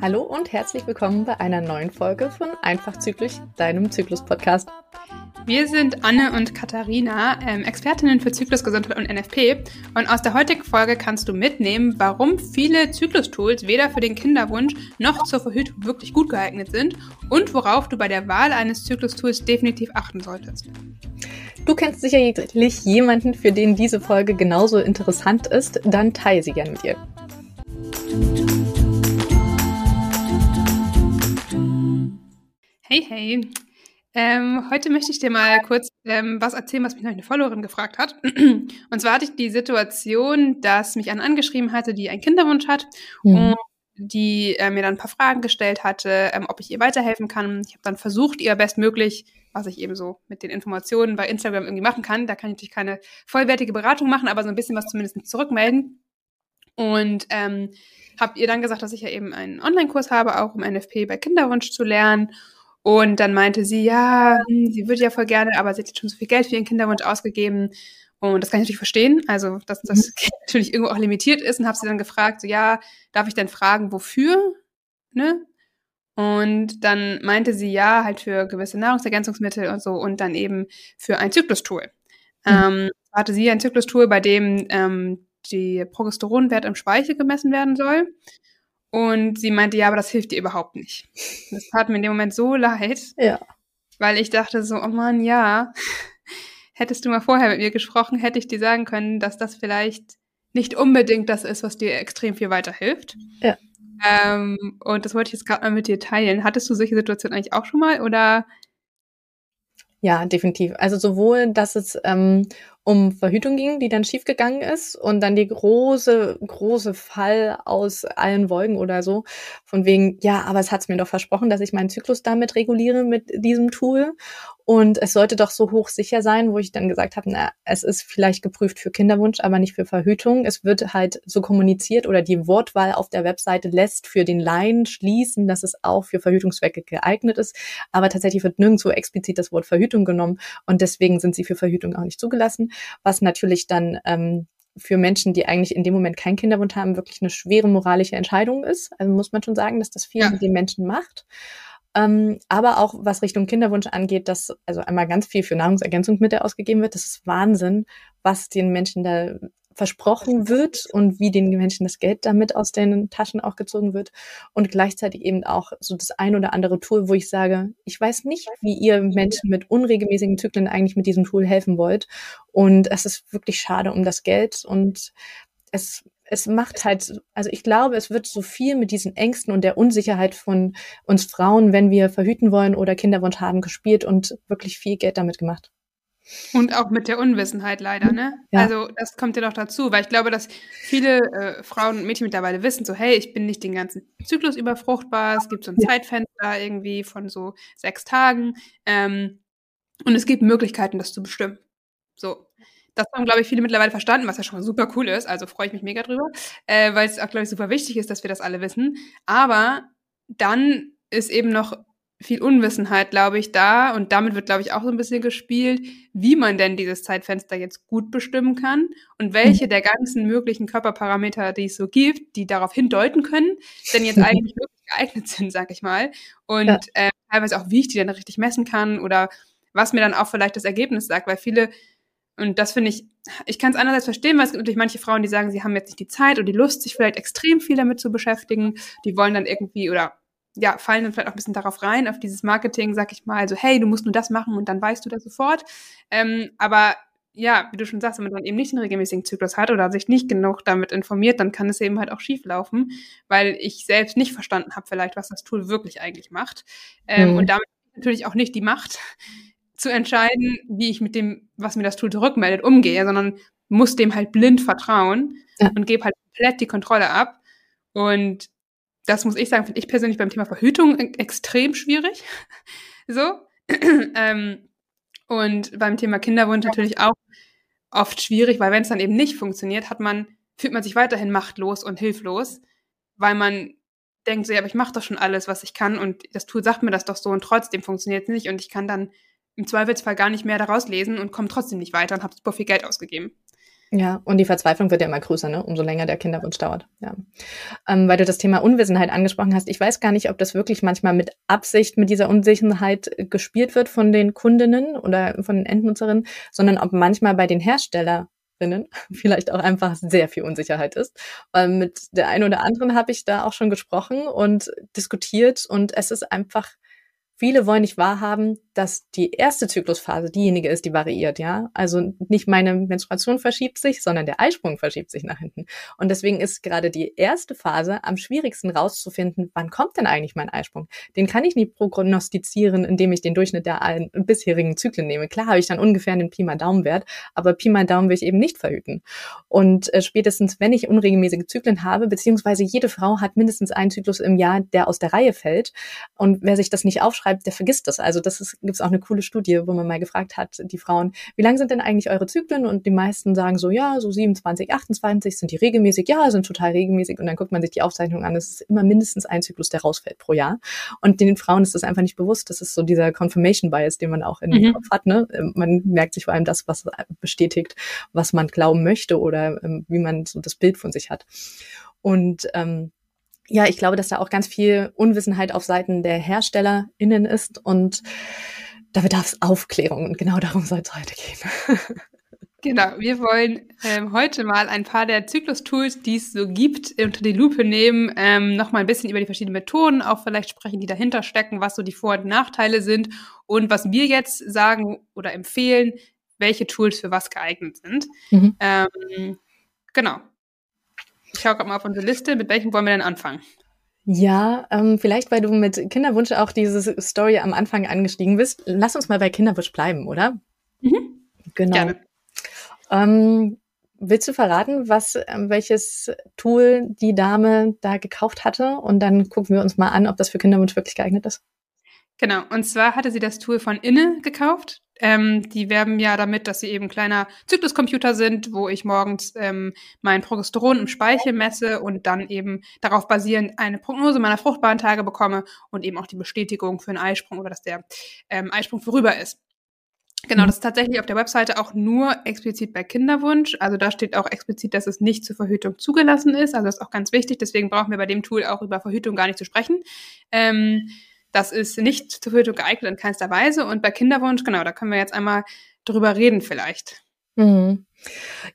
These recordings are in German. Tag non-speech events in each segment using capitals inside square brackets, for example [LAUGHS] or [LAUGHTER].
Hallo und herzlich willkommen bei einer neuen Folge von Einfach Zyklisch, deinem Zyklus-Podcast. Wir sind Anne und Katharina, ähm, Expertinnen für Zyklusgesundheit und NFP. Und aus der heutigen Folge kannst du mitnehmen, warum viele Zyklus-Tools weder für den Kinderwunsch noch zur Verhütung wirklich gut geeignet sind und worauf du bei der Wahl eines Zyklus-Tools definitiv achten solltest. Du kennst sicherlich jemanden, für den diese Folge genauso interessant ist, dann teile sie gerne mit ihr. Hey, hey. Ähm, heute möchte ich dir mal kurz ähm, was erzählen, was mich noch eine Followerin gefragt hat. [CLEARS THROAT] Und zwar hatte ich die Situation, dass mich eine angeschrieben hatte, die einen Kinderwunsch hat mhm. und die äh, mir dann ein paar Fragen gestellt hatte, ähm, ob ich ihr weiterhelfen kann. Ich habe dann versucht, ihr bestmöglich, was ich eben so mit den Informationen bei Instagram irgendwie machen kann. Da kann ich natürlich keine vollwertige Beratung machen, aber so ein bisschen was zumindest zurückmelden. Und ähm, habe ihr dann gesagt, dass ich ja eben einen Online-Kurs habe, auch um NFP bei Kinderwunsch zu lernen. Und dann meinte sie, ja, hm, sie würde ja voll gerne, aber sie hat jetzt schon so viel Geld für ihren Kinderwunsch ausgegeben. Und das kann ich natürlich verstehen, also dass das mhm. [LAUGHS] Geld natürlich irgendwo auch limitiert ist. Und habe sie dann gefragt, so, ja, darf ich denn fragen, wofür? Ne? Und dann meinte sie, ja, halt für gewisse Nahrungsergänzungsmittel und so und dann eben für ein Zyklustool. Mhm. Ähm, hatte sie ein Zyklustool, bei dem ähm, die Progesteronwert im Speichel gemessen werden soll. Und sie meinte, ja, aber das hilft dir überhaupt nicht. Das tat mir in dem Moment so leid. Ja. Weil ich dachte so, oh Mann, ja, hättest du mal vorher mit mir gesprochen, hätte ich dir sagen können, dass das vielleicht nicht unbedingt das ist, was dir extrem viel weiterhilft. Ja. Ähm, und das wollte ich jetzt gerade mal mit dir teilen. Hattest du solche Situationen eigentlich auch schon mal oder? Ja, definitiv. Also sowohl, dass es ähm, um Verhütung ging, die dann schiefgegangen ist und dann die große, große Fall aus allen Wolken oder so, von wegen, ja, aber es hat's mir doch versprochen, dass ich meinen Zyklus damit reguliere mit diesem Tool und es sollte doch so hoch sicher sein, wo ich dann gesagt habe, na, es ist vielleicht geprüft für Kinderwunsch, aber nicht für Verhütung. Es wird halt so kommuniziert oder die Wortwahl auf der Webseite lässt für den Laien schließen, dass es auch für Verhütungszwecke geeignet ist. Aber tatsächlich wird nirgendwo explizit das Wort Verhütung genommen und deswegen sind sie für Verhütung auch nicht zugelassen, was natürlich dann ähm, für Menschen, die eigentlich in dem Moment keinen Kinderwunsch haben, wirklich eine schwere moralische Entscheidung ist. Also muss man schon sagen, dass das viel ja. mit den Menschen macht. Ähm, aber auch was Richtung Kinderwunsch angeht, dass also einmal ganz viel für Nahrungsergänzungsmittel ausgegeben wird. Das ist Wahnsinn, was den Menschen da versprochen wird. und wie den Menschen das Geld damit aus den Taschen auch gezogen wird. Und gleichzeitig eben auch so das ein oder andere Tool, wo ich sage, ich weiß nicht, wie ihr Menschen mit unregelmäßigen Zyklen eigentlich mit diesem Tool helfen wollt. Und es ist wirklich schade um das Geld und es es macht halt, also ich glaube, es wird so viel mit diesen Ängsten und der Unsicherheit von uns Frauen, wenn wir verhüten wollen oder Kinderwunsch haben, gespielt und wirklich viel Geld damit gemacht. Und auch mit der Unwissenheit leider, ne? Ja. Also das kommt ja noch dazu, weil ich glaube, dass viele äh, Frauen und Mädchen mittlerweile wissen, so hey, ich bin nicht den ganzen Zyklus überfruchtbar, es gibt so ein ja. Zeitfenster irgendwie von so sechs Tagen ähm, und es gibt Möglichkeiten, das zu bestimmen. So, das haben, glaube ich, viele mittlerweile verstanden, was ja schon mal super cool ist. Also freue ich mich mega drüber, äh, weil es auch, glaube ich, super wichtig ist, dass wir das alle wissen. Aber dann ist eben noch viel Unwissenheit, glaube ich, da. Und damit wird, glaube ich, auch so ein bisschen gespielt, wie man denn dieses Zeitfenster jetzt gut bestimmen kann und welche mhm. der ganzen möglichen Körperparameter, die es so gibt, die darauf hindeuten können, denn jetzt [LAUGHS] eigentlich wirklich geeignet sind, sag ich mal. Und ja. äh, teilweise auch, wie ich die dann richtig messen kann oder was mir dann auch vielleicht das Ergebnis sagt, weil viele und das finde ich, ich kann es einerseits verstehen, weil es gibt natürlich manche Frauen, die sagen, sie haben jetzt nicht die Zeit oder die Lust, sich vielleicht extrem viel damit zu beschäftigen. Die wollen dann irgendwie oder ja, fallen dann vielleicht auch ein bisschen darauf rein, auf dieses Marketing, sag ich mal, so, hey, du musst nur das machen und dann weißt du das sofort. Ähm, aber ja, wie du schon sagst, wenn man dann eben nicht den regelmäßigen Zyklus hat oder sich nicht genug damit informiert, dann kann es eben halt auch schief laufen, weil ich selbst nicht verstanden habe, vielleicht, was das Tool wirklich eigentlich macht. Ähm, mhm. Und damit natürlich auch nicht die Macht, zu entscheiden, wie ich mit dem, was mir das Tool zurückmeldet, umgehe, sondern muss dem halt blind vertrauen ja. und gebe halt komplett die Kontrolle ab. Und das muss ich sagen, finde ich persönlich beim Thema Verhütung e-, extrem schwierig. [LAUGHS] so. [CLEARS THROAT] ähm, und beim Thema Kinderwunsch natürlich auch oft schwierig, weil wenn es dann eben nicht funktioniert, hat man, fühlt man sich weiterhin machtlos und hilflos, weil man denkt so, ja, aber ich mache doch schon alles, was ich kann und das Tool sagt mir das doch so und trotzdem funktioniert es nicht und ich kann dann im Zweifelsfall gar nicht mehr daraus lesen und komme trotzdem nicht weiter und habe super viel Geld ausgegeben. Ja, und die Verzweiflung wird ja immer größer, ne? umso länger der Kinderwunsch dauert. Ja. Ähm, weil du das Thema Unwissenheit angesprochen hast. Ich weiß gar nicht, ob das wirklich manchmal mit Absicht mit dieser Unsicherheit gespielt wird von den Kundinnen oder von den Endnutzerinnen, sondern ob manchmal bei den Herstellerinnen [LAUGHS] vielleicht auch einfach sehr viel Unsicherheit ist. Weil mit der einen oder anderen habe ich da auch schon gesprochen und diskutiert und es ist einfach Viele wollen nicht wahrhaben, dass die erste Zyklusphase diejenige ist, die variiert, ja. Also nicht meine Menstruation verschiebt sich, sondern der Eisprung verschiebt sich nach hinten. Und deswegen ist gerade die erste Phase am schwierigsten rauszufinden, wann kommt denn eigentlich mein Eisprung? Den kann ich nie prognostizieren, indem ich den Durchschnitt der bisherigen Zyklen nehme. Klar habe ich dann ungefähr den Pi mal Daumenwert, aber Pi mal Daumen will ich eben nicht verhüten. Und äh, spätestens, wenn ich unregelmäßige Zyklen habe, beziehungsweise jede Frau hat mindestens einen Zyklus im Jahr, der aus der Reihe fällt. Und wer sich das nicht aufschreibt, schreibt, der vergisst das. Also das gibt es auch eine coole Studie, wo man mal gefragt hat, die Frauen, wie lang sind denn eigentlich eure Zyklen? Und die meisten sagen so, ja, so 27, 28 sind die regelmäßig, ja, sind total regelmäßig. Und dann guckt man sich die Aufzeichnung an, es ist immer mindestens ein Zyklus, der rausfällt pro Jahr. Und den Frauen ist das einfach nicht bewusst. Das ist so dieser Confirmation Bias, den man auch in mhm. Kopf hat. Ne? Ähm, man merkt sich vor allem das, was bestätigt, was man glauben möchte oder ähm, wie man so das Bild von sich hat. Und ähm, ja, ich glaube, dass da auch ganz viel Unwissenheit auf Seiten der HerstellerInnen ist und da bedarf es Aufklärung und genau darum soll es heute gehen. [LAUGHS] Genau, wir wollen ähm, heute mal ein paar der Zyklus-Tools, die es so gibt, unter die Lupe nehmen, ähm, nochmal ein bisschen über die verschiedenen Methoden auch vielleicht sprechen, die dahinter stecken, was so die Vor- und Nachteile sind und was wir jetzt sagen oder empfehlen, welche Tools für was geeignet sind. Mhm. Ähm, genau, ich schaue gerade mal auf unsere Liste. Mit welchem wollen wir denn anfangen? Ja, ähm, vielleicht, weil du mit Kinderwunsch auch diese Story am Anfang angestiegen bist. Lass uns mal bei Kinderwunsch bleiben, oder? Mhm. Genau. Gerne. Ähm, willst du verraten, was, ähm, welches Tool die Dame da gekauft hatte? Und dann gucken wir uns mal an, ob das für Kinderwunsch wirklich geeignet ist. Genau, und zwar hatte sie das Tool von Inne gekauft. Ähm, die werben ja damit, dass sie eben kleiner Zykluscomputer sind, wo ich morgens ähm, mein Progesteron im Speichel messe und dann eben darauf basierend eine Prognose meiner fruchtbaren Tage bekomme und eben auch die Bestätigung für einen Eisprung oder dass der ähm, Eisprung vorüber ist. Genau, mhm. das ist tatsächlich auf der Webseite auch nur explizit bei Kinderwunsch. Also da steht auch explizit, dass es nicht zur Verhütung zugelassen ist. Also das ist auch ganz wichtig. Deswegen brauchen wir bei dem Tool auch über Verhütung gar nicht zu sprechen. Ähm, das ist nicht zur Verhütung geeignet in keinster Weise. Und bei Kinderwunsch, genau, da können wir jetzt einmal drüber reden vielleicht. Mhm.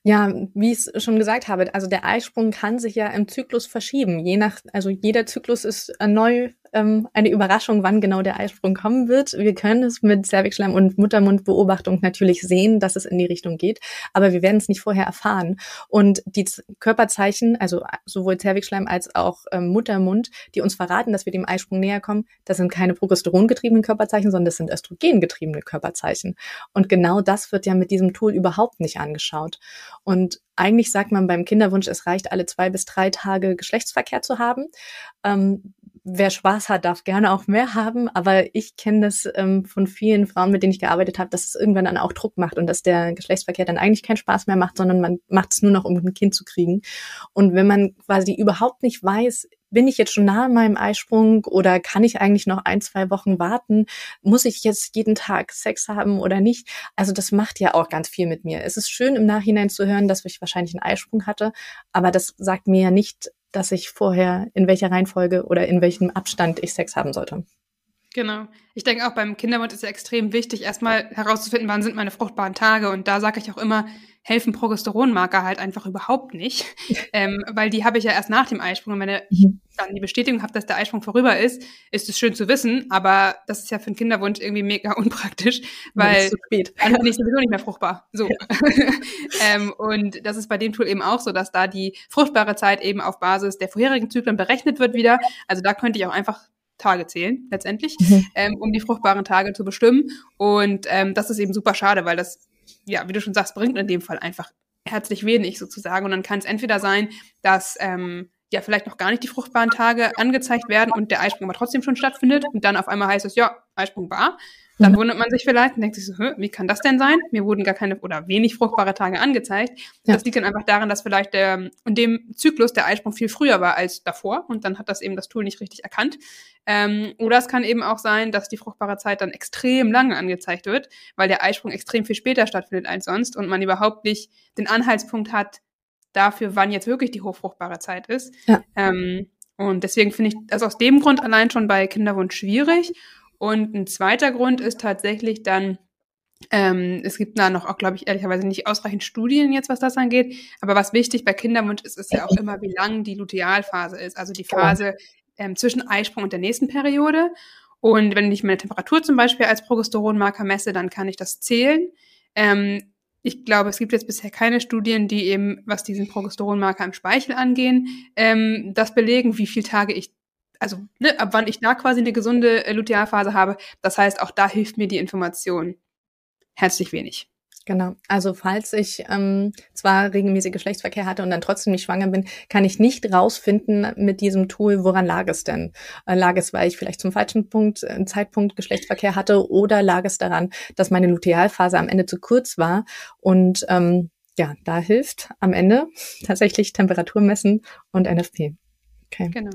Ja, wie ich es schon gesagt habe, also der Eisprung kann sich ja im Zyklus verschieben. Je nach, also jeder Zyklus ist neu ähm, eine Überraschung, wann genau der Eisprung kommen wird. Wir können es mit Cervixschleim und Muttermundbeobachtung natürlich sehen, dass es in die Richtung geht, aber wir werden es nicht vorher erfahren. Und die Körperzeichen, also sowohl Cervixschleim als auch ähm, Muttermund, die uns verraten, dass wir dem Eisprung näher kommen, das sind keine progesterongetriebenen Körperzeichen, sondern das sind östrogengetriebene Körperzeichen. Und genau das wird ja mit diesem Tool überhaupt nicht angeschaut. Und eigentlich sagt man beim Kinderwunsch, es reicht alle zwei bis drei Tage Geschlechtsverkehr zu haben. Ähm, wer Spaß hat, darf gerne auch mehr haben, aber ich kenne das ähm, von vielen Frauen, mit denen ich gearbeitet habe, dass es irgendwann dann auch Druck macht und dass der Geschlechtsverkehr dann eigentlich keinen Spaß mehr macht, sondern man macht es nur noch, um ein Kind zu kriegen. Und wenn man quasi überhaupt nicht weiß, bin ich jetzt schon nahe meinem Eisprung oder kann ich eigentlich noch ein, zwei Wochen warten? Muss ich jetzt jeden Tag Sex haben oder nicht? Also das macht ja auch ganz viel mit mir. Es ist schön im Nachhinein zu hören, dass ich wahrscheinlich einen Eisprung hatte, aber das sagt mir ja nicht, dass ich vorher in welcher Reihenfolge oder in welchem Abstand ich Sex haben sollte. Genau. Ich denke auch beim Kinderwunsch ist ja extrem wichtig, erstmal herauszufinden, wann sind meine fruchtbaren Tage. Und da sage ich auch immer, helfen Progesteronmarker halt einfach überhaupt nicht, [LAUGHS] ähm, weil die habe ich ja erst nach dem Eisprung. Und wenn ich mhm. dann die Bestätigung habe, dass der Eisprung vorüber ist, ist es schön zu wissen, aber das ist ja für einen Kinderwunsch irgendwie mega [LAUGHS] unpraktisch, weil dann bin ich sowieso nicht mehr fruchtbar. So. Ja. [LAUGHS] ähm, und das ist bei dem Tool eben auch so, dass da die fruchtbare Zeit eben auf Basis der vorherigen Zyklen berechnet wird wieder. Also da könnte ich auch einfach Tage zählen, letztendlich, mhm. ähm, um die fruchtbaren Tage zu bestimmen. Und ähm, das ist eben super schade, weil das ja, wie du schon sagst, bringt in dem Fall einfach herzlich wenig sozusagen. Und dann kann es entweder sein, dass ähm, ja vielleicht noch gar nicht die fruchtbaren Tage angezeigt werden und der Eisprung aber trotzdem schon stattfindet und dann auf einmal heißt es, ja, Eisprung war. Dann mhm. wundert man sich vielleicht und denkt sich so, wie kann das denn sein? Mir wurden gar keine oder wenig fruchtbare Tage angezeigt. Ja. Das liegt dann einfach daran, dass vielleicht der, in dem Zyklus der Eisprung viel früher war als davor und dann hat das eben das Tool nicht richtig erkannt. Ähm, oder es kann eben auch sein, dass die fruchtbare Zeit dann extrem lange angezeigt wird, weil der Eisprung extrem viel später stattfindet als sonst und man überhaupt nicht den Anhaltspunkt hat dafür, wann jetzt wirklich die hochfruchtbare Zeit ist. Ja. Ähm, und deswegen finde ich das aus dem Grund allein schon bei Kinderwunsch schwierig. Und ein zweiter Grund ist tatsächlich dann, ähm, es gibt da noch auch, glaube ich, ehrlicherweise nicht ausreichend Studien jetzt, was das angeht. Aber was wichtig bei Kinderwunsch ist, ist ja auch immer, wie lang die Lutealphase ist, also die genau. Phase ähm, zwischen Eisprung und der nächsten Periode. Und wenn ich meine Temperatur zum Beispiel als Progesteronmarker messe, dann kann ich das zählen. Ähm, ich glaube, es gibt jetzt bisher keine Studien, die eben, was diesen Progesteronmarker im Speichel angehen, ähm, das belegen, wie viele Tage ich, also ne, ab wann ich da quasi eine gesunde äh, Lutealphase habe. Das heißt, auch da hilft mir die Information herzlich wenig. Genau. Also falls ich ähm, zwar regelmäßig Geschlechtsverkehr hatte und dann trotzdem nicht schwanger bin, kann ich nicht rausfinden mit diesem Tool, woran lag es denn? Äh, lag es, weil ich vielleicht zum falschen Punkt, äh, Zeitpunkt Geschlechtsverkehr hatte oder lag es daran, dass meine Lutealphase am Ende zu kurz war? Und ähm, ja, da hilft am Ende tatsächlich Temperatur messen und NFP. Okay. Genau.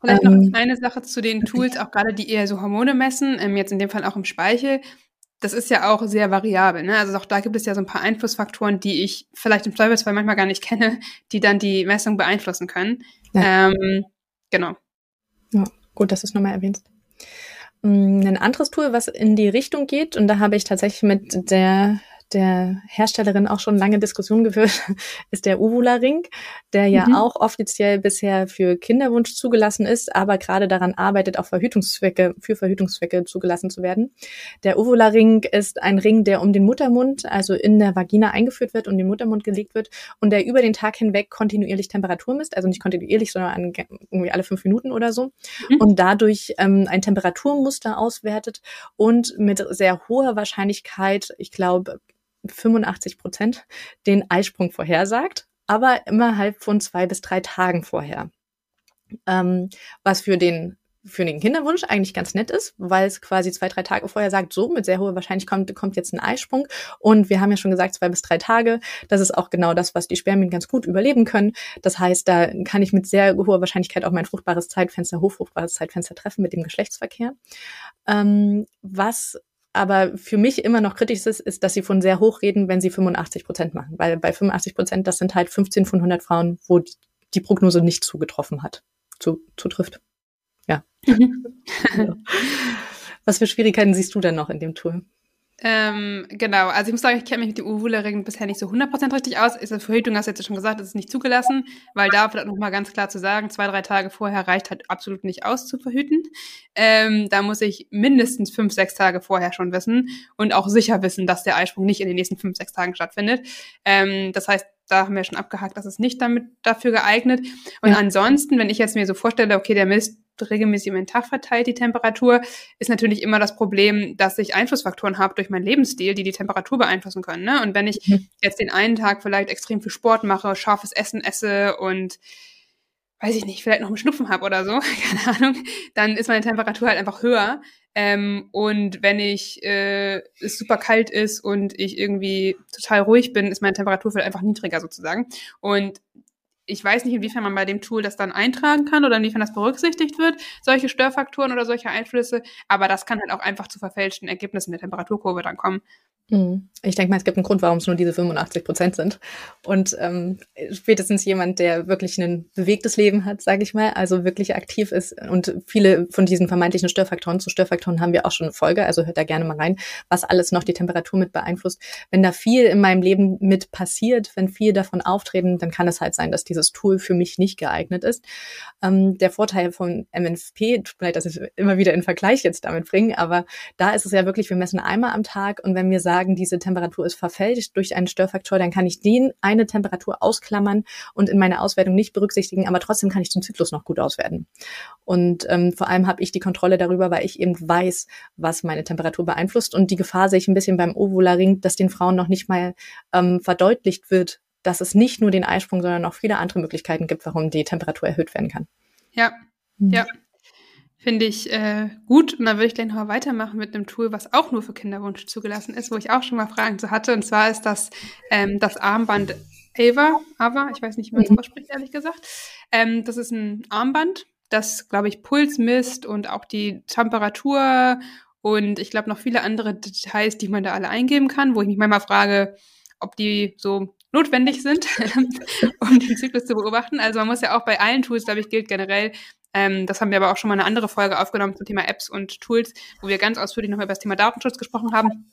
Vielleicht ähm, noch eine Sache zu den Tools, auch gerade die eher so Hormone messen, ähm, jetzt in dem Fall auch im Speichel das ist ja auch sehr variabel. Ne? Also auch da gibt es ja so ein paar Einflussfaktoren, die ich vielleicht im Zweifelsfall manchmal gar nicht [LAUGHS] kenne, die dann die Messung beeinflussen können. Ja. Ähm, genau. Ja, gut, dass du es nochmal erwähnst. Mm, ein anderes Tool, was in die Richtung geht, und da habe ich tatsächlich mit der der Herstellerin auch schon lange Diskussionen geführt, [LAUGHS] ist der Uvula-Ring, der ja mhm. auch offiziell bisher für Kinderwunsch zugelassen ist, aber gerade daran arbeitet, auch Verhütungszwecke, für Verhütungszwecke zugelassen zu werden. Der Uvula-Ring ist ein Ring, der um den Muttermund, also in der Vagina eingeführt wird und den Muttermund gelegt wird und der über den Tag hinweg kontinuierlich Temperatur misst, also nicht kontinuierlich, sondern irgendwie alle fünf Minuten oder so mhm. und dadurch ähm, ein Temperaturmuster auswertet und mit sehr hoher Wahrscheinlichkeit, ich glaube, 85 Prozent den Eisprung vorhersagt, aber immerhalb von zwei bis drei Tagen vorher. Ähm, was für den für den Kinderwunsch eigentlich ganz nett ist, weil es quasi zwei, drei Tage vorher sagt, so mit sehr hoher Wahrscheinlichkeit kommt, kommt jetzt ein Eisprung. Und wir haben ja schon gesagt, zwei bis drei Tage. Das ist auch genau das, was die Spermien ganz gut überleben können. Das heißt, da kann ich mit sehr hoher Wahrscheinlichkeit auch mein fruchtbares Zeitfenster, hochfruchtbares Zeitfenster treffen mit dem Geschlechtsverkehr. Ähm, was aber für mich immer noch kritisch ist, ist, dass sie von sehr hoch reden, wenn sie 85 Prozent machen. Weil bei 85 Prozent, das sind halt 15 von 100 Frauen, wo die Prognose nicht zugetroffen hat, zu, zutrifft. Ja. Mhm. [LAUGHS] Was für Schwierigkeiten siehst du denn noch in dem Tool? Ähm, genau, also ich muss sagen, ich kenne mich mit dem Uvula-Ring bisher nicht so 100% richtig aus. Ist eine Verhütung, hast du jetzt schon gesagt, das ist nicht zugelassen, weil da vielleicht nochmal ganz klar zu sagen, zwei, drei Tage vorher reicht halt absolut nicht aus zu verhüten. Ähm, da muss ich mindestens fünf, sechs Tage vorher schon wissen und auch sicher wissen, dass der Eisprung nicht in den nächsten fünf, sechs Tagen stattfindet. Ähm, das heißt, da haben wir schon abgehakt, das ist nicht damit dafür geeignet. Und ja. ansonsten, wenn ich jetzt mir so vorstelle, okay, der misst regelmäßig über den Tag verteilt, die Temperatur, ist natürlich immer das Problem, dass ich Einflussfaktoren habe durch meinen Lebensstil, die die Temperatur beeinflussen können. Ne? Und wenn ich mhm. jetzt den einen Tag vielleicht extrem viel Sport mache, scharfes Essen esse und weiß ich nicht, vielleicht noch einen Schnupfen habe oder so, [LAUGHS] keine Ahnung, dann ist meine Temperatur halt einfach höher. Ähm, und wenn ich äh, es super kalt ist und ich irgendwie total ruhig bin, ist meine Temperatur vielleicht einfach niedriger sozusagen. Und ich weiß nicht, inwiefern man bei dem Tool das dann eintragen kann oder inwiefern das berücksichtigt wird, solche Störfaktoren oder solche Einflüsse. Aber das kann halt auch einfach zu verfälschten Ergebnissen der Temperaturkurve dann kommen. Mhm. Ich denke mal, es gibt einen Grund, warum es nur diese 85 Prozent sind. Und ähm, spätestens jemand, der wirklich ein bewegtes Leben hat, sage ich mal, also wirklich aktiv ist und viele von diesen vermeintlichen Störfaktoren, zu Störfaktoren haben wir auch schon eine Folge, also hört da gerne mal rein, was alles noch die Temperatur mit beeinflusst. Wenn da viel in meinem Leben mit passiert, wenn viel davon auftreten, dann kann es halt sein, dass dieses Tool für mich nicht geeignet ist. Ähm, der Vorteil von MNFP, tut mir leid, dass ich immer wieder in Vergleich jetzt damit bringe, aber da ist es ja wirklich, wir messen einmal am Tag und wenn wir sagen, diese Temperatur ist verfälscht durch einen Störfaktor, dann kann ich den eine Temperatur ausklammern und in meiner Auswertung nicht berücksichtigen, aber trotzdem kann ich den Zyklus noch gut auswerten. Und ähm, vor allem habe ich die Kontrolle darüber, weil ich eben weiß, was meine Temperatur beeinflusst. Und die Gefahr sehe ich ein bisschen beim Ovularing, dass den Frauen noch nicht mal ähm, verdeutlicht wird, dass es nicht nur den Eisprung, sondern auch viele andere Möglichkeiten gibt, warum die Temperatur erhöht werden kann. Ja, mhm. ja. Finde ich äh, gut. Und dann würde ich gleich noch weitermachen mit einem Tool, was auch nur für Kinderwunsch zugelassen ist, wo ich auch schon mal Fragen zu hatte. Und zwar ist das ähm, das Armband Ava. Ava, ich weiß nicht, wie man es mhm. ausspricht, ehrlich gesagt. Ähm, das ist ein Armband, das, glaube ich, Puls misst und auch die Temperatur und ich glaube noch viele andere Details, die man da alle eingeben kann, wo ich mich manchmal frage, ob die so notwendig sind, [LAUGHS] um den Zyklus zu beobachten. Also man muss ja auch bei allen Tools, glaube ich, gilt generell, ähm, das haben wir aber auch schon mal eine andere Folge aufgenommen zum Thema Apps und Tools, wo wir ganz ausführlich nochmal über das Thema Datenschutz gesprochen haben.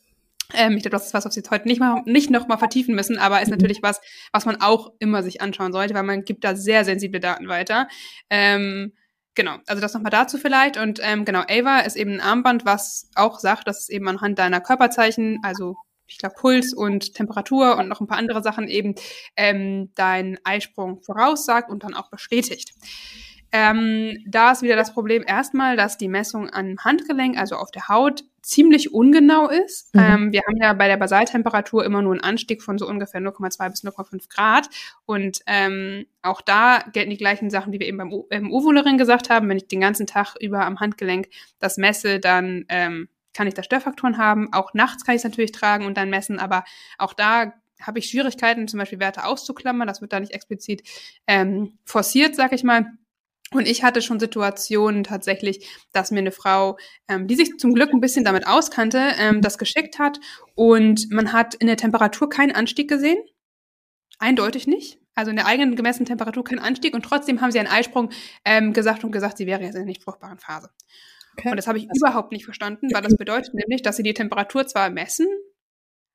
Ähm, ich glaube, das ist was, was wir jetzt heute nicht, mal, nicht noch mal vertiefen müssen, aber ist mhm. natürlich was, was man auch immer sich anschauen sollte, weil man gibt da sehr sensible Daten weiter. Ähm, genau, also das nochmal dazu vielleicht. Und ähm, genau, Ava ist eben ein Armband, was auch sagt, dass es eben anhand deiner Körperzeichen, also ich glaube Puls und Temperatur und noch ein paar andere Sachen eben ähm, deinen Eisprung voraussagt und dann auch bestätigt. Ähm, da ist wieder das Problem erstmal, dass die Messung am Handgelenk, also auf der Haut, ziemlich ungenau ist. Mhm. Ähm, wir haben ja bei der Basaltemperatur immer nur einen Anstieg von so ungefähr 0,2 bis 0,5 Grad. Und ähm, auch da gelten die gleichen Sachen, die wir eben beim im Ovulering gesagt haben. Wenn ich den ganzen Tag über am Handgelenk das messe, dann ähm, kann ich da Störfaktoren haben. Auch nachts kann ich es natürlich tragen und dann messen, aber auch da habe ich Schwierigkeiten, zum Beispiel Werte auszuklammern. Das wird da nicht explizit ähm, forciert, sag ich mal. Und ich hatte schon Situationen tatsächlich, dass mir eine Frau, ähm, die sich zum Glück ein bisschen damit auskannte, ähm, das geschickt hat und man hat in der Temperatur keinen Anstieg gesehen. Eindeutig nicht. Also in der eigenen gemessenen Temperatur keinen Anstieg und trotzdem haben sie einen Eisprung ähm, gesagt und gesagt, sie wäre jetzt in der nicht fruchtbaren Phase. Okay. Und das habe ich also, überhaupt nicht verstanden, weil das [LAUGHS] bedeutet nämlich, dass sie die Temperatur zwar messen,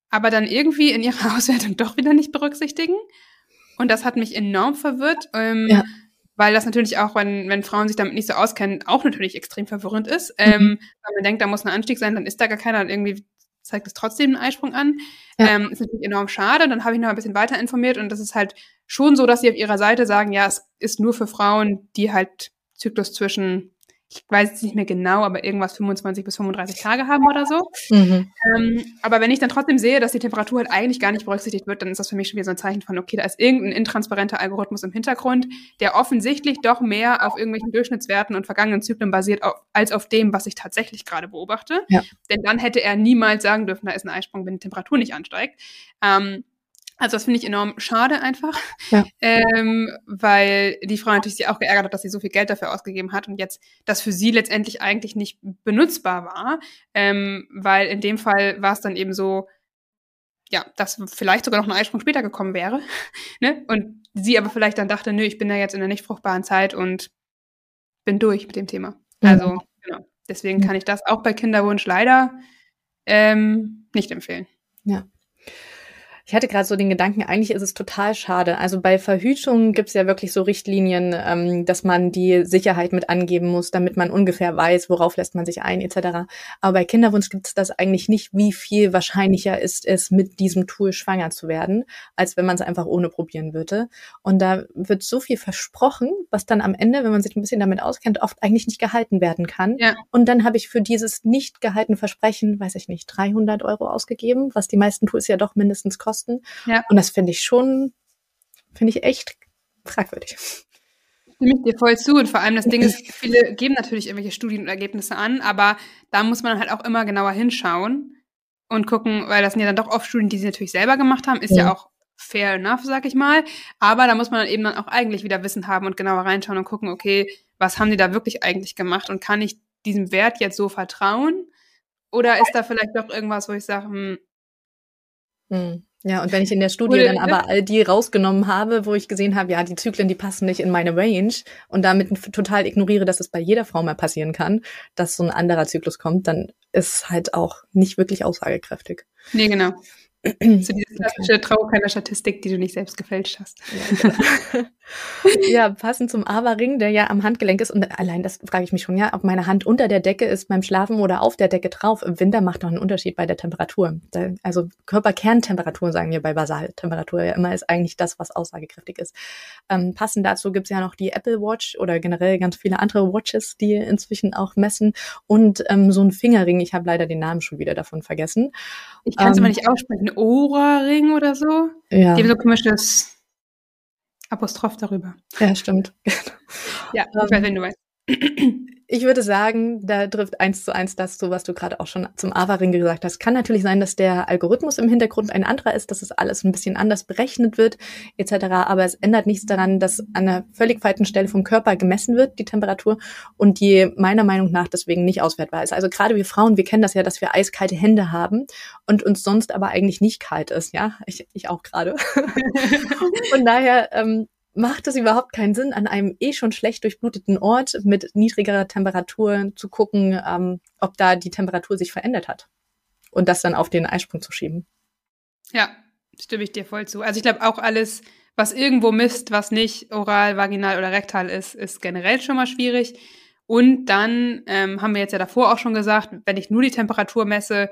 aber dann irgendwie in ihrer [LAUGHS] Auswertung doch wieder nicht berücksichtigen. Und das hat mich enorm verwirrt. Ähm, ja weil das natürlich auch, wenn, wenn Frauen sich damit nicht so auskennen, auch natürlich extrem verwirrend ist. Mhm. Ähm, weil man denkt, da muss ein Anstieg sein, dann ist da gar keiner und irgendwie zeigt es trotzdem einen Eisprung an. Ja. Ähm, ist natürlich enorm schade. Dann habe ich noch ein bisschen weiter informiert und das ist halt schon so, dass sie auf ihrer Seite sagen, ja, es ist nur für Frauen, die halt Zyklus zwischen ich weiß es nicht mehr genau, aber irgendwas 25 bis 35 Tage haben oder so. Mhm. Ähm, aber wenn ich dann trotzdem sehe, dass die Temperatur halt eigentlich gar nicht berücksichtigt wird, dann ist das für mich schon wieder so ein Zeichen von, okay, da ist irgendein intransparenter Algorithmus im Hintergrund, der offensichtlich doch mehr auf irgendwelchen Durchschnittswerten und vergangenen Zyklen basiert, auf, als auf dem, was ich tatsächlich gerade beobachte. Ja. Denn dann hätte er niemals sagen dürfen, da ist ein Eisprung, wenn die Temperatur nicht ansteigt. Ähm, also das finde ich enorm schade einfach, ja. ähm, weil die Frau natürlich sich auch geärgert hat, dass sie so viel Geld dafür ausgegeben hat und jetzt das für sie letztendlich eigentlich nicht benutzbar war, ähm, weil in dem Fall war es dann eben so, ja, dass vielleicht sogar noch ein Eisprung später gekommen wäre, [LAUGHS] ne? Und sie aber vielleicht dann dachte, nö, ich bin da jetzt in der nicht fruchtbaren Zeit und bin durch mit dem Thema. Ja. Also genau. Deswegen kann ich das auch bei Kinderwunsch leider ähm, nicht empfehlen. Ja. Ich hatte gerade so den Gedanken, eigentlich ist es total schade. Also bei Verhütung gibt es ja wirklich so Richtlinien, ähm, dass man die Sicherheit mit angeben muss, damit man ungefähr weiß, worauf lässt man sich ein, etc. Aber bei Kinderwunsch gibt es das eigentlich nicht, wie viel wahrscheinlicher ist es, mit diesem Tool schwanger zu werden, als wenn man es einfach ohne probieren würde. Und da wird so viel versprochen, was dann am Ende, wenn man sich ein bisschen damit auskennt, oft eigentlich nicht gehalten werden kann. Ja. Und dann habe ich für dieses nicht gehaltene Versprechen, weiß ich nicht, 300 Euro ausgegeben, was die meisten Tools ja doch mindestens kosten kosten. Ja. Und das finde ich schon, finde ich echt fragwürdig. Stimme ich dir voll zu. Und vor allem das Ding ist, [LAUGHS] viele geben natürlich irgendwelche Studien und Ergebnisse an, aber da muss man halt auch immer genauer hinschauen und gucken, weil das sind ja dann doch oft Studien, die sie natürlich selber gemacht haben, ist ja, ja auch fair enough, sag ich mal. Aber da muss man dann eben dann auch eigentlich wieder Wissen haben und genauer reinschauen und gucken, okay, was haben die da wirklich eigentlich gemacht und kann ich diesem Wert jetzt so vertrauen? Oder ist da vielleicht doch irgendwas, wo ich sage, hm, hm. Ja, und wenn ich in der Studie dann aber all die rausgenommen habe, wo ich gesehen habe, ja, die Zyklen, die passen nicht in meine Range und damit total ignoriere, dass es bei jeder Frau mal passieren kann, dass so ein anderer Zyklus kommt, dann ist halt auch nicht wirklich aussagekräftig. Nee, genau. So diese [CLEARS THROAT] klassische. Trau keiner Statistik, die du nicht selbst gefälscht hast. Ja, genau. [LAUGHS] ja, passend zum Ava-Ring, der ja am Handgelenk ist. Und allein das frage ich mich schon, ja, ob meine Hand unter der Decke ist beim Schlafen oder auf der Decke drauf. Im Winter macht doch einen Unterschied bei der Temperatur. Also Körperkerntemperatur, sagen wir bei Basaltemperatur ja immer, ist eigentlich das, was aussagekräftig ist. Ähm, passend dazu gibt's ja noch die Apple Watch oder generell ganz viele andere Watches, die inzwischen auch messen. Und ähm, so ein Fingerring, ich habe leider den Namen schon wieder davon vergessen. Ich kann es ähm, immer nicht aussprechen. Ora-Ring oder so? Ja. Die haben so komisches Apostroph darüber. Ja, stimmt. ja, ich weiß, wenn du weißt. Ich würde sagen, da trifft eins zu eins das zu, was du gerade auch schon zum AVA-Ring gesagt hast. Kann natürlich sein, dass der Algorithmus im Hintergrund ein anderer ist, dass es alles ein bisschen anders berechnet wird, etc. Aber es ändert nichts daran, dass an einer völlig falschen Stelle vom Körper gemessen wird, die Temperatur, und die meiner Meinung nach deswegen nicht auswertbar ist. Also gerade wir Frauen, wir kennen das ja, dass wir eiskalte Hände haben und uns sonst aber eigentlich nicht kalt ist. Ja, ich, ich auch gerade. [LAUGHS] Von daher ähm, macht es überhaupt keinen Sinn, an einem eh schon schlecht durchbluteten Ort mit niedrigerer Temperatur zu gucken, ähm, ob da die Temperatur sich verändert hat. Und das dann auf den Eisprung zu schieben. Ja, stimme ich dir voll zu. Also ich glaube auch alles, was irgendwo misst, was nicht oral, vaginal oder rektal ist, ist generell schon mal schwierig. Und dann ähm, haben wir jetzt ja davor auch schon gesagt, wenn ich nur die Temperatur messe,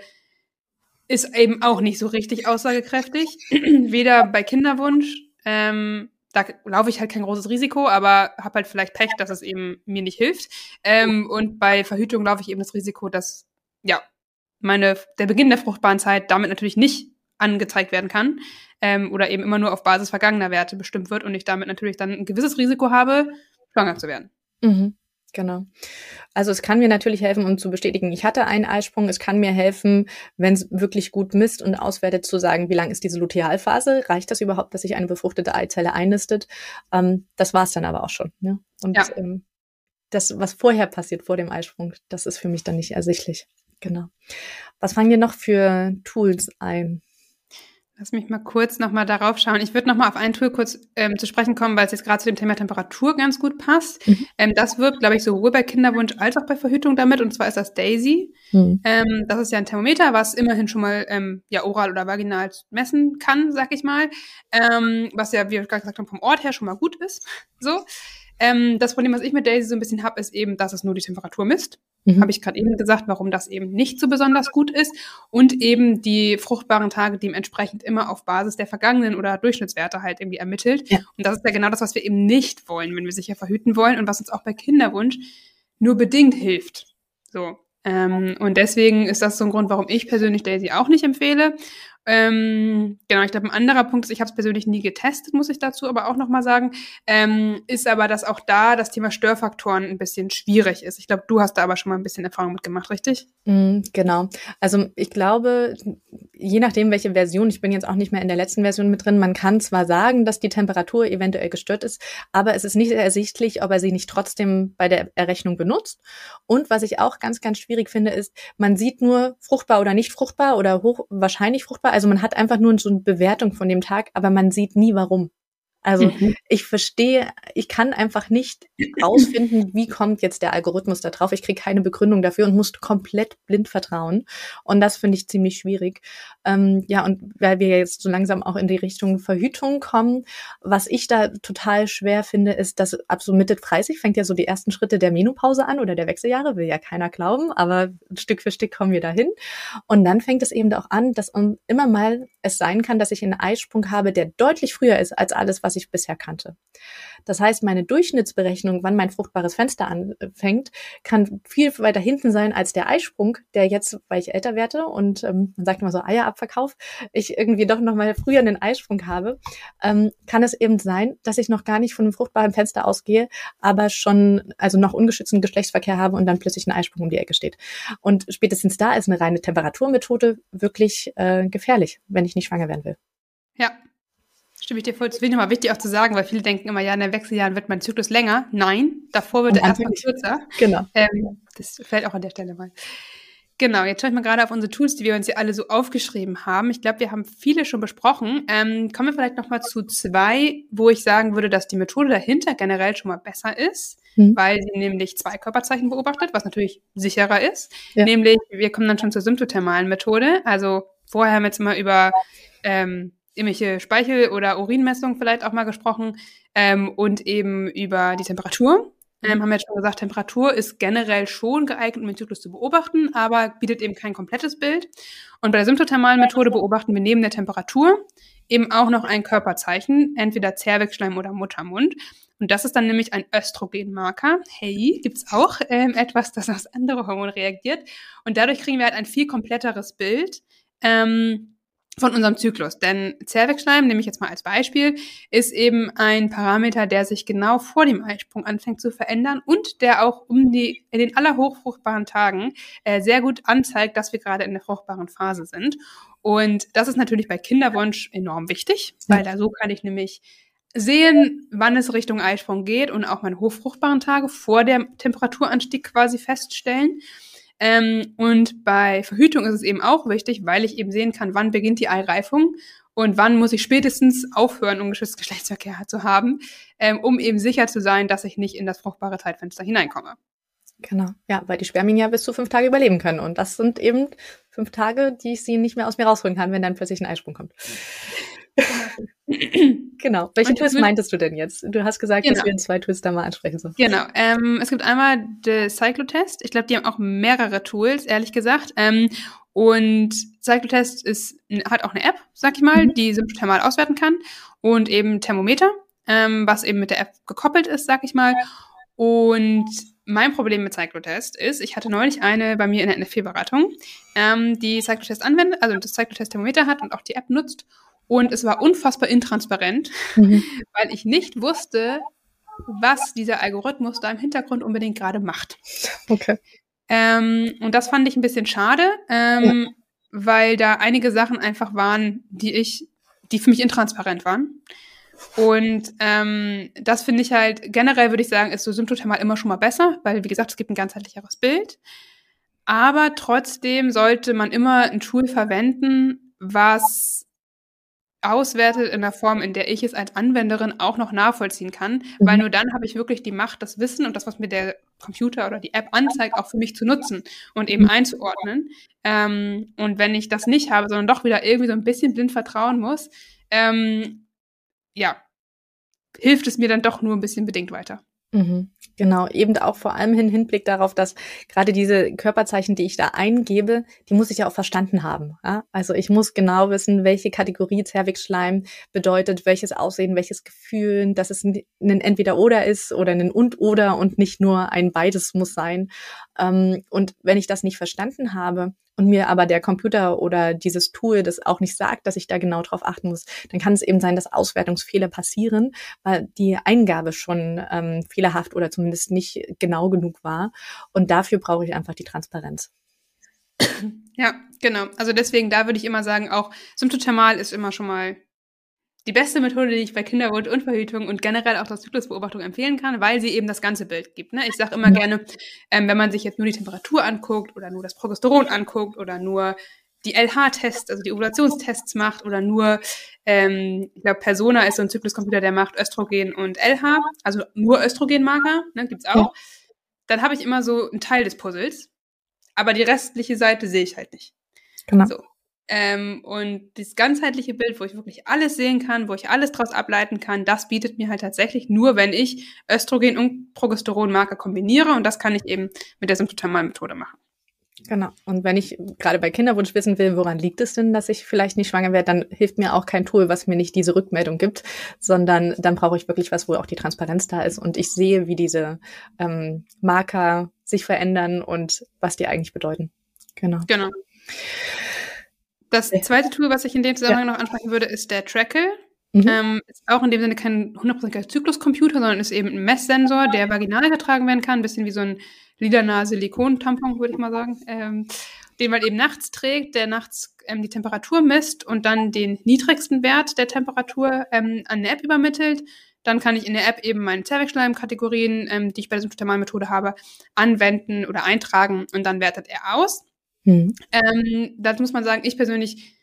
ist eben auch nicht so richtig aussagekräftig. [CLEARS THROAT] Weder bei Kinderwunsch ähm, da laufe ich halt kein großes Risiko, aber habe halt vielleicht Pech, dass es eben mir nicht hilft. Ähm, und bei Verhütung laufe ich eben das Risiko, dass ja meine der Beginn der fruchtbaren Zeit damit natürlich nicht angezeigt werden kann ähm, oder eben immer nur auf Basis vergangener Werte bestimmt wird und ich damit natürlich dann ein gewisses Risiko habe, schwanger zu werden. Mhm. Genau. Also es kann mir natürlich helfen, um zu bestätigen, ich hatte einen Eisprung. Es kann mir helfen, wenn es wirklich gut misst und auswertet, zu sagen, wie lang ist diese Lutealphase? Reicht das überhaupt, dass sich eine befruchtete Eizelle einnistet? Ähm, das war es dann aber auch schon. Ne? Und ja. ähm, das, was vorher passiert, vor dem Eisprung, das ist für mich dann nicht ersichtlich. Genau. Was fangen dir noch für Tools ein? Lass mich mal kurz nochmal darauf schauen. Ich würde nochmal auf ein Tool kurz ähm, zu sprechen kommen, weil es jetzt gerade zu dem Thema Temperatur ganz gut passt. Mhm. Ähm, das wirkt, glaube ich, sowohl bei Kinderwunsch als auch bei Verhütung damit. Und zwar ist das Daisy. Mhm. Ähm, das ist ja ein Thermometer, was immerhin schon mal ähm, ja oral oder vaginal messen kann, sag ich mal. Ähm, was ja, wie wir gerade gesagt haben, vom Ort her schon mal gut ist. So. Ähm, das Problem, was ich mit Daisy so ein bisschen habe, ist eben, dass es nur die Temperatur misst. Mhm. Habe ich gerade eben gesagt, warum das eben nicht so besonders gut ist. Und eben die fruchtbaren Tage dementsprechend immer auf Basis der vergangenen oder Durchschnittswerte halt irgendwie ermittelt. Ja. Und das ist ja genau das, was wir eben nicht wollen, wenn wir sicher verhüten wollen und was uns auch bei Kinderwunsch nur bedingt hilft. So. Ähm, und deswegen ist das so ein Grund, warum ich persönlich Daisy auch nicht empfehle. Ähm, genau, ich glaube, ein anderer Punkt ist, ich habe es persönlich nie getestet, muss ich dazu aber auch nochmal sagen, ähm, ist aber, dass auch da das Thema Störfaktoren ein bisschen schwierig ist. Ich glaube, du hast da aber schon mal ein bisschen Erfahrung mitgemacht, richtig? Mm, genau. Also ich glaube, je nachdem, welche Version, ich bin jetzt auch nicht mehr in der letzten Version mit drin, man kann zwar sagen, dass die Temperatur eventuell gestört ist, aber es ist nicht ersichtlich, ob er sie nicht trotzdem bei der Errechnung benutzt. Und was ich auch ganz, ganz schwierig finde, ist, man sieht nur fruchtbar oder nicht fruchtbar oder hoch wahrscheinlich fruchtbar also man hat einfach nur so eine Bewertung von dem Tag, aber man sieht nie warum. Also mhm. ich verstehe, ich kann einfach nicht rausfinden, wie kommt jetzt der Algorithmus da drauf. Ich kriege keine Begründung dafür und muss komplett blind vertrauen. Und das finde ich ziemlich schwierig. Ähm, ja, und weil wir jetzt so langsam auch in die Richtung Verhütung kommen, was ich da total schwer finde, ist, dass ab so Mitte 30 fängt ja so die ersten Schritte der Menopause an oder der Wechseljahre, will ja keiner glauben, aber Stück für Stück kommen wir dahin. Und dann fängt es eben auch an, dass immer mal es sein kann, dass ich einen Eisprung habe, der deutlich früher ist als alles, was ich bisher kannte. Das heißt, meine Durchschnittsberechnung, wann mein fruchtbares Fenster anfängt, kann viel weiter hinten sein als der Eisprung, der jetzt, weil ich älter werde und ähm, man sagt immer so Eierabverkauf, ich irgendwie doch noch mal früher einen Eisprung habe, ähm, kann es eben sein, dass ich noch gar nicht von einem fruchtbaren Fenster ausgehe, aber schon also noch ungeschützten Geschlechtsverkehr habe und dann plötzlich ein Eisprung um die Ecke steht. Und spätestens da ist eine reine Temperaturmethode wirklich äh, gefährlich, wenn ich nicht schwanger werden will. Ja, Stimme ich dir voll zu. Finde ich nochmal wichtig auch zu sagen, weil viele denken immer, ja, in den Wechseljahren wird mein Zyklus länger. Nein, davor wird er erstmal kürzer. Genau. Ähm, das fällt auch an der Stelle mal. Genau, jetzt schaue ich mal gerade auf unsere Tools, die wir uns hier alle so aufgeschrieben haben. Ich glaube, wir haben viele schon besprochen. Ähm, kommen wir vielleicht nochmal zu zwei, wo ich sagen würde, dass die Methode dahinter generell schon mal besser ist, mhm. weil sie nämlich zwei Körperzeichen beobachtet, was natürlich sicherer ist. Ja. Nämlich, wir kommen dann schon zur symptothermalen Methode. Also vorher haben wir jetzt mal über ähm, irgendwelche Speichel- oder Urinmessungen vielleicht auch mal gesprochen ähm, und eben über die Temperatur. Ähm, haben wir jetzt schon gesagt, Temperatur ist generell schon geeignet, um den Zyklus zu beobachten, aber bietet eben kein komplettes Bild. Und bei der symptothermalen Methode beobachten wir neben der Temperatur eben auch noch ein Körperzeichen, entweder Zervixschleim oder Muttermund. Und das ist dann nämlich ein Östrogenmarker. Hey, gibt's auch ähm, etwas, das auf andere Hormone reagiert. Und dadurch kriegen wir halt ein viel kompletteres Bild. Ähm, von unserem Zyklus. Denn Zervixschleim, nehme ich jetzt mal als Beispiel, ist eben ein Parameter, der sich genau vor dem Eisprung anfängt zu verändern und der auch um die, in den allerhochfruchtbaren Tagen äh, sehr gut anzeigt, dass wir gerade in der fruchtbaren Phase sind. Und das ist natürlich bei Kinderwunsch enorm wichtig, weil da so kann ich nämlich sehen, wann es Richtung Eisprung geht und auch meine hochfruchtbaren Tage vor dem Temperaturanstieg quasi feststellen. Ähm, und bei Verhütung ist es eben auch wichtig, weil ich eben sehen kann, wann beginnt die Eireifung und wann muss ich spätestens aufhören, ungeschützten Geschlechtsverkehr zu haben, ähm, um eben sicher zu sein, dass ich nicht in das fruchtbare Zeitfenster hineinkomme. Genau, ja, weil die Spermien ja bis zu fünf Tage überleben können. Und das sind eben fünf Tage, die ich sie nicht mehr aus mir rausholen kann, wenn dann plötzlich ein Eisprung kommt. [LAUGHS] genau. Welche Tools meintest du denn jetzt? Du hast gesagt, genau. dass wir zwei Tools da mal ansprechen sollen. Genau. Ähm, es gibt einmal den Cyclotest. Ich glaube, die haben auch mehrere Tools, ehrlich gesagt. Ähm, und Cyclotest ist, hat auch eine App, sag ich mal, mhm. die symptothermal auswerten kann. Und eben Thermometer, ähm, was eben mit der App gekoppelt ist, sag ich mal. Und mein Problem mit Cyclotest ist, ich hatte neulich eine bei mir in der NFP-Beratung, ähm, die Cyclotest anwendet, also das Cyclotest-Thermometer hat und auch die App nutzt. Und es war unfassbar intransparent, mhm. [LAUGHS] weil ich nicht wusste, was dieser Algorithmus da im Hintergrund unbedingt gerade macht. Okay. Ähm, und das fand ich ein bisschen schade, ähm, ja. weil da einige Sachen einfach waren, die ich, die für mich intransparent waren. Und ähm, das finde ich halt, generell würde ich sagen, ist so Symptothermal immer schon mal besser, weil, wie gesagt, es gibt ein ganzheitlicheres Bild. Aber trotzdem sollte man immer ein Tool verwenden, was auswertet in der Form, in der ich es als Anwenderin auch noch nachvollziehen kann, mhm. weil nur dann habe ich wirklich die Macht, das Wissen und das, was mir der Computer oder die App anzeigt, auch für mich zu nutzen und eben mhm. einzuordnen. Ähm, und wenn ich das nicht habe, sondern doch wieder irgendwie so ein bisschen blind vertrauen muss, ähm, ja, hilft es mir dann doch nur ein bisschen bedingt weiter. Mhm. Genau, eben auch vor allem im Hinblick darauf, dass gerade diese Körperzeichen, die ich da eingebe, die muss ich ja auch verstanden haben. Ja? Also ich muss genau wissen, welche Kategorie Zervixschleim bedeutet, welches Aussehen, welches Gefühl, dass es ein Entweder-Oder ist oder ein Und-Oder und nicht nur ein Beides muss sein. Ähm, und wenn ich das nicht verstanden habe, und mir aber der Computer oder dieses Tool das auch nicht sagt, dass ich da genau drauf achten muss, dann kann es eben sein, dass Auswertungsfehler passieren, weil die Eingabe schon ähm, fehlerhaft oder zumindest nicht genau genug war. Und dafür brauche ich einfach die Transparenz. Ja, genau. Also deswegen, da würde ich immer sagen, auch Symptothermal ist immer schon mal die beste Methode, die ich bei Kinderwunsch und Verhütung und generell auch der Zyklusbeobachtung empfehlen kann, weil sie eben das ganze Bild gibt. Ne? Ich sage immer ja. gerne, ähm, wenn man sich jetzt nur die Temperatur anguckt oder nur das Progesteron anguckt oder nur die LH-Tests, also die Ovulationstests macht oder nur, ähm, ich glaube, Persona ist so ein Zykluscomputer, der macht Östrogen und LH, also nur Östrogenmarker, ne, gibt's auch. Ja. Dann habe ich immer so einen Teil des Puzzles, aber die restliche Seite sehe ich halt nicht. Genau. So. Ähm, und das ganzheitliche Bild, wo ich wirklich alles sehen kann, wo ich alles daraus ableiten kann, das bietet mir halt tatsächlich nur, wenn ich Östrogen und Progesteronmarker kombiniere. Und das kann ich eben mit der Symptothermal-Methode machen. Genau. Und wenn ich gerade bei Kinderwunsch wissen will, woran liegt es denn, dass ich vielleicht nicht schwanger werde, dann hilft mir auch kein Tool, was mir nicht diese Rückmeldung gibt, sondern dann brauche ich wirklich was, wo auch die Transparenz da ist und ich sehe, wie diese ähm, Marker sich verändern und was die eigentlich bedeuten. Genau. Genau. Das zweite Tool, was ich in dem Zusammenhang ja. noch ansprechen würde, ist der Trackle. Mhm. Ähm, ist auch in dem Sinne kein 100% Zykluscomputer, sondern ist eben ein Messsensor, der vaginal übertragen werden kann, ein bisschen wie so ein lilaner Silikon-Tampon, würde ich mal sagen, ähm, den man eben nachts trägt, der nachts ähm, die Temperatur misst und dann den niedrigsten Wert der Temperatur ähm, an eine App übermittelt. Dann kann ich in der App eben meine Zervixschleim-Kategorien, ähm, die ich bei der Symptomalmethode habe, anwenden oder eintragen und dann wertet er aus. Mhm. Ähm, das muss man sagen, ich persönlich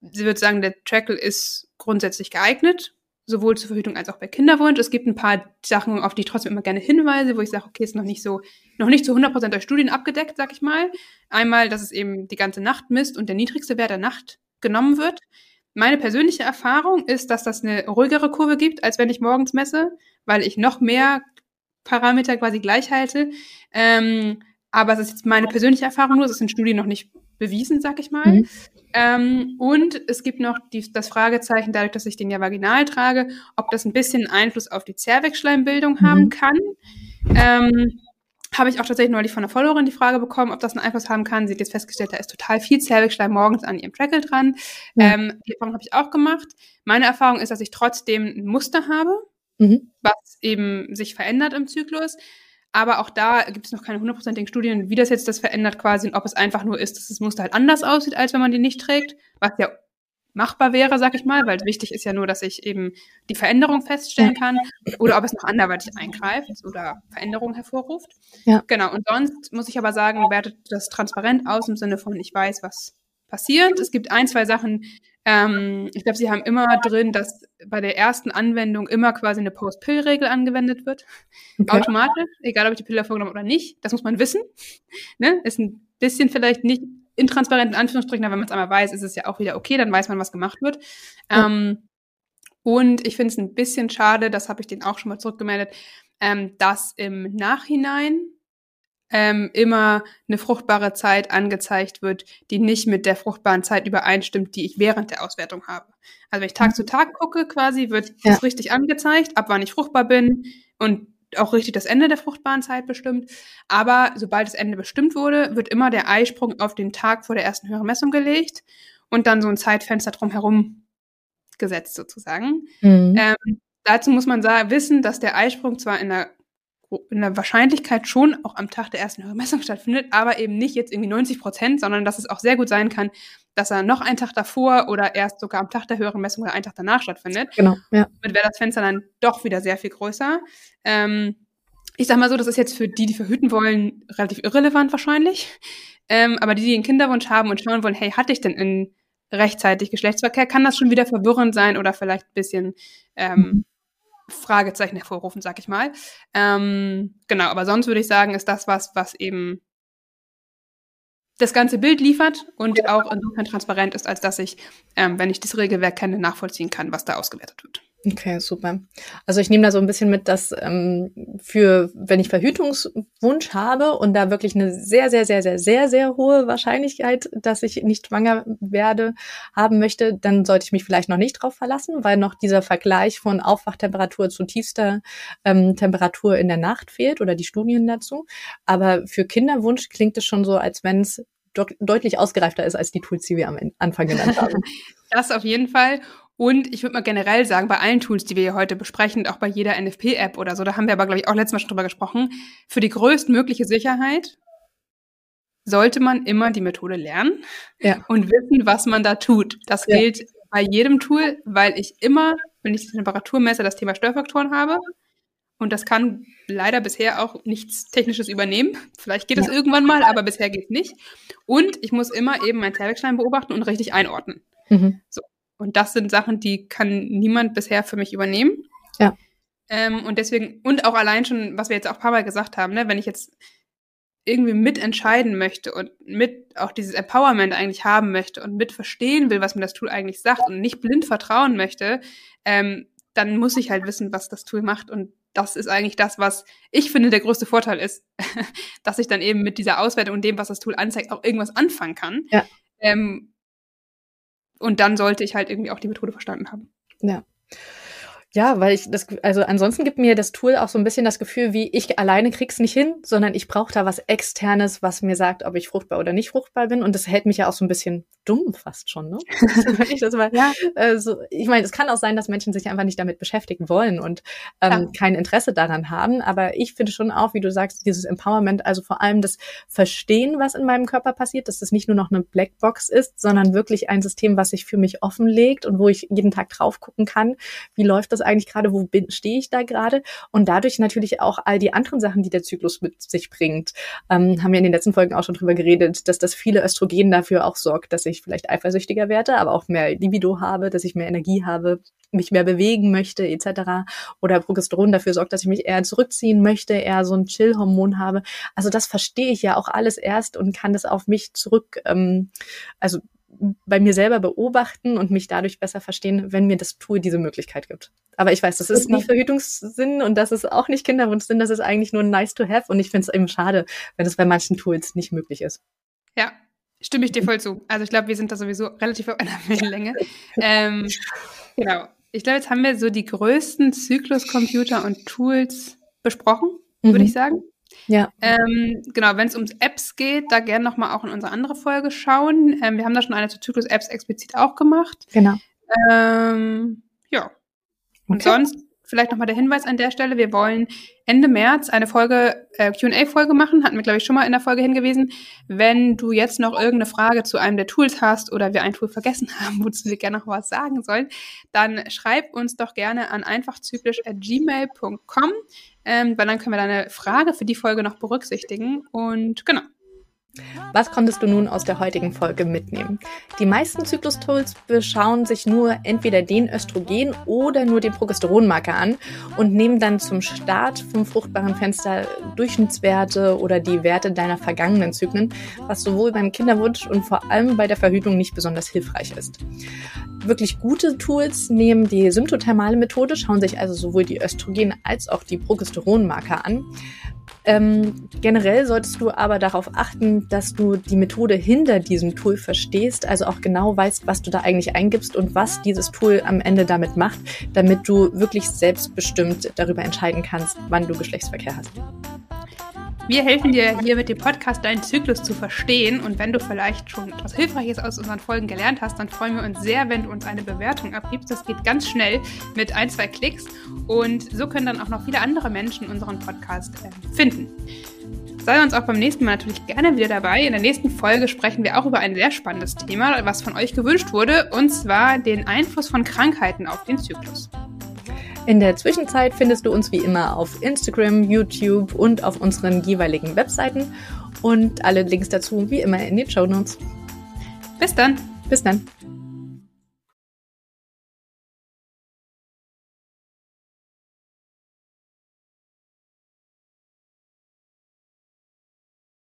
würde sagen, der Trackle ist grundsätzlich geeignet, sowohl zur Verhütung als auch bei Kinderwunsch. Es gibt ein paar Sachen, auf die ich trotzdem immer gerne hinweise, wo ich sage, okay, ist noch nicht so, noch nicht zu 100% durch Studien abgedeckt, sag ich mal. Einmal, dass es eben die ganze Nacht misst und der niedrigste Wert der Nacht genommen wird. Meine persönliche Erfahrung ist, dass das eine ruhigere Kurve gibt, als wenn ich morgens messe, weil ich noch mehr Parameter quasi gleich halte. Ähm, aber es ist jetzt meine persönliche Erfahrung nur, es ist in Studien noch nicht bewiesen, sag ich mal. Mhm. Ähm, und es gibt noch die, das Fragezeichen, dadurch, dass ich den ja vaginal trage, ob das ein bisschen Einfluss auf die Zervixschleimbildung mhm. haben kann. Ähm, habe ich auch tatsächlich neulich von einer Followerin die Frage bekommen, ob das einen Einfluss haben kann. Sie hat jetzt festgestellt, da ist total viel Zervixschleim morgens an ihrem Trackle dran. Ja. Ähm, die Erfahrung habe ich auch gemacht. Meine Erfahrung ist, dass ich trotzdem ein Muster habe, mhm. was eben sich verändert im Zyklus. Aber auch da gibt es noch keine hundertprozentigen Studien, wie das jetzt das verändert quasi und ob es einfach nur ist, dass das Muster halt anders aussieht, als wenn man die nicht trägt, was ja machbar wäre, sag ich mal, weil wichtig ist ja nur, dass ich eben die Veränderung feststellen kann oder ob es noch anderweitig eingreift oder Veränderungen hervorruft. Ja. Genau. Und sonst muss ich aber sagen, wertet das transparent aus im Sinne von, ich weiß, was passiert. Es gibt ein, zwei Sachen, ähm, ich glaube, sie haben immer drin, dass bei der ersten Anwendung immer quasi eine Post-Pill-Regel angewendet wird. Okay. Automatisch, egal ob ich die Pille vorgenommen oder nicht. Das muss man wissen. Ne? Ist ein bisschen vielleicht nicht intransparent in Anführungsstrichen, aber wenn man es einmal weiß, ist es ja auch wieder okay, dann weiß man, was gemacht wird. Ja. Ähm, und ich finde es ein bisschen schade, das habe ich denen auch schon mal zurückgemeldet, ähm, dass im Nachhinein ähm, immer eine fruchtbare Zeit angezeigt wird, die nicht mit der fruchtbaren Zeit übereinstimmt, die ich während der Auswertung habe. Also wenn ich Tag zu Tag gucke, quasi wird ja. das richtig angezeigt, ab wann ich fruchtbar bin und auch richtig das Ende der fruchtbaren Zeit bestimmt. Aber sobald das Ende bestimmt wurde, wird immer der Eisprung auf den Tag vor der ersten höheren Messung gelegt und dann so ein Zeitfenster drumherum gesetzt sozusagen. Mhm. Ähm, dazu muss man wissen, dass der Eisprung zwar in der in der Wahrscheinlichkeit schon auch am Tag der ersten höheren Messung stattfindet, aber eben nicht jetzt irgendwie 90 Prozent, sondern dass es auch sehr gut sein kann, dass er noch einen Tag davor oder erst sogar am Tag der höheren Messung oder einen Tag danach stattfindet. Genau, ja. Damit wäre das Fenster dann doch wieder sehr viel größer. Ähm, ich sag mal so, das ist jetzt für die, die verhüten wollen, relativ irrelevant wahrscheinlich. Ähm, aber die, die einen Kinderwunsch haben und schauen wollen, hey, hatte ich denn in rechtzeitig Geschlechtsverkehr, kann das schon wieder verwirrend sein oder vielleicht ein bisschen ähm, mhm. Fragezeichen hervorrufen, sag ich mal. Ähm, genau, aber sonst würde ich sagen, ist das was, was eben das ganze Bild liefert und ja. auch insofern transparent ist, als dass ich, ähm, wenn ich das Regelwerk kenne, nachvollziehen kann, was da ausgewertet wird. Okay, super. Also ich nehme da so ein bisschen mit, dass ähm, für, wenn ich Verhütungswunsch habe und da wirklich eine sehr, sehr, sehr, sehr, sehr, sehr hohe Wahrscheinlichkeit, dass ich nicht schwanger werde, haben möchte, dann sollte ich mich vielleicht noch nicht drauf verlassen, weil noch dieser Vergleich von Aufwachtemperatur zu tiefster ähm, Temperatur in der Nacht fehlt oder die Studien dazu. Aber für Kinderwunsch klingt es schon so, als wenn es deutlich ausgereifter ist als die Tools, die wir am Anfang genannt haben. [LAUGHS] Das auf jeden Fall. Und ich würde mal generell sagen, bei allen Tools, die wir hier heute besprechen, auch bei jeder NFP-App oder so, da haben wir aber, glaube ich, auch letztes Mal schon drüber gesprochen, für die größtmögliche Sicherheit sollte man immer die Methode lernen ja. und wissen, was man da tut. Das ja. gilt bei jedem Tool, weil ich immer, wenn ich die Temperatur messe, das Thema Störfaktoren habe. Und das kann leider bisher auch nichts Technisches übernehmen. Vielleicht geht es ja. irgendwann mal, aber bisher geht es nicht. Und ich muss immer eben meinen Zervixschleim beobachten und richtig einordnen. Mhm. So. Und das sind Sachen, die kann niemand bisher für mich übernehmen. Ja. Ähm, und deswegen, und auch allein schon, was wir jetzt auch ein paar Mal gesagt haben, ne, wenn ich jetzt irgendwie mitentscheiden möchte und mit auch dieses Empowerment eigentlich haben möchte und mit verstehen will, was mir das Tool eigentlich sagt und nicht blind vertrauen möchte, ähm, dann muss ich halt wissen, was das Tool macht. Und das ist eigentlich das, was ich finde, der größte Vorteil ist, [LAUGHS] dass ich dann eben mit dieser Auswertung und dem, was das Tool anzeigt, auch irgendwas anfangen kann. Ja. Ähm, und dann sollte ich halt irgendwie auch die Methode verstanden haben. Ja. Ja, weil ich das, also ansonsten gibt mir das Tool auch so ein bisschen das Gefühl, wie ich alleine krieg's nicht hin, sondern ich brauche da was Externes, was mir sagt, ob ich fruchtbar oder nicht fruchtbar bin. Und das hält mich ja auch so ein bisschen dumm fast schon, ne? [LAUGHS] ich das mal, ja. äh, so, ich meine, es kann auch sein, dass Menschen sich einfach nicht damit beschäftigen wollen und ähm, ja. kein Interesse daran haben. Aber ich finde schon auch, wie du sagst, dieses Empowerment, also vor allem das Verstehen, was in meinem Körper passiert, dass das nicht nur noch eine Blackbox ist, sondern wirklich ein System, was sich für mich offenlegt und wo ich jeden Tag drauf gucken kann, wie läuft das eigentlich gerade, wo bin, stehe ich da gerade? Und dadurch natürlich auch all die anderen Sachen, die der Zyklus mit sich bringt. Ähm, haben wir in den letzten Folgen auch schon drüber geredet, dass das viele Östrogen dafür auch sorgt, dass ich vielleicht eifersüchtiger werde, aber auch mehr Libido habe, dass ich mehr Energie habe, mich mehr bewegen möchte, etc. Oder Progesteron dafür sorgt, dass ich mich eher zurückziehen möchte, eher so ein Chill-Hormon habe. Also das verstehe ich ja auch alles erst und kann das auf mich zurück, ähm, also bei mir selber beobachten und mich dadurch besser verstehen, wenn mir das Tool diese Möglichkeit gibt. Aber ich weiß, das ist nicht Verhütungssinn und das ist auch nicht Kinderwunschsinn, das ist eigentlich nur nice to have und ich finde es eben schade, wenn es bei manchen Tools nicht möglich ist. Ja, stimme ich dir voll zu. Also ich glaube, wir sind da sowieso relativ auf einer Wellenlänge. ähm, genau. Ich glaube, jetzt haben wir so die größten Zykluscomputer und Tools besprochen, mhm. würde ich sagen. Ja. Ähm, genau, wenn es ums Apps geht, da gerne nochmal auch in unsere andere Folge schauen. Ähm, wir haben da schon eine zu Zyklus-Apps explizit auch gemacht. Genau. Ähm, ja. Und okay. sonst vielleicht nochmal der Hinweis an der Stelle. Wir wollen Ende März eine Folge, äh, QA-Folge machen. Hatten wir, glaube ich, schon mal in der Folge hingewiesen. Wenn du jetzt noch irgendeine Frage zu einem der Tools hast oder wir ein Tool vergessen [LAUGHS] haben, wozu wir gerne noch was sagen sollen, dann schreib uns doch gerne an einfachzyklisch.gmail.com, ähm, weil dann können wir deine Frage für die Folge noch berücksichtigen. Und genau. Was konntest du nun aus der heutigen Folge mitnehmen? Die meisten Zyklus-Tools beschauen sich nur entweder den Östrogen oder nur den Progesteronmarker an und nehmen dann zum Start vom fruchtbaren Fenster Durchschnittswerte oder die Werte deiner vergangenen Zyklen, was sowohl beim Kinderwunsch und vor allem bei der Verhütung nicht besonders hilfreich ist. Wirklich gute Tools nehmen die symptothermale Methode, schauen sich also sowohl die Östrogen als auch die Progesteronmarker an. Ähm, generell solltest du aber darauf achten, dass du die Methode hinter diesem Tool verstehst, also auch genau weißt, was du da eigentlich eingibst und was dieses Tool am Ende damit macht, damit du wirklich selbstbestimmt darüber entscheiden kannst, wann du Geschlechtsverkehr hast. Wir helfen dir hier mit dem Podcast deinen Zyklus zu verstehen und wenn du vielleicht schon etwas Hilfreiches aus unseren Folgen gelernt hast, dann freuen wir uns sehr, wenn du uns eine Bewertung abgibst. Das geht ganz schnell mit ein, zwei Klicks und so können dann auch noch viele andere Menschen unseren Podcast äh, finden. Sei uns auch beim nächsten Mal natürlich gerne wieder dabei. In der nächsten Folge sprechen wir auch über ein sehr spannendes Thema, was von euch gewünscht wurde, und zwar den Einfluss von Krankheiten auf den Zyklus. In der Zwischenzeit findest du uns wie immer auf Instagram, YouTube und auf unseren jeweiligen Webseiten und alle Links dazu wie immer in den Show Notes. Bis dann. Bis dann.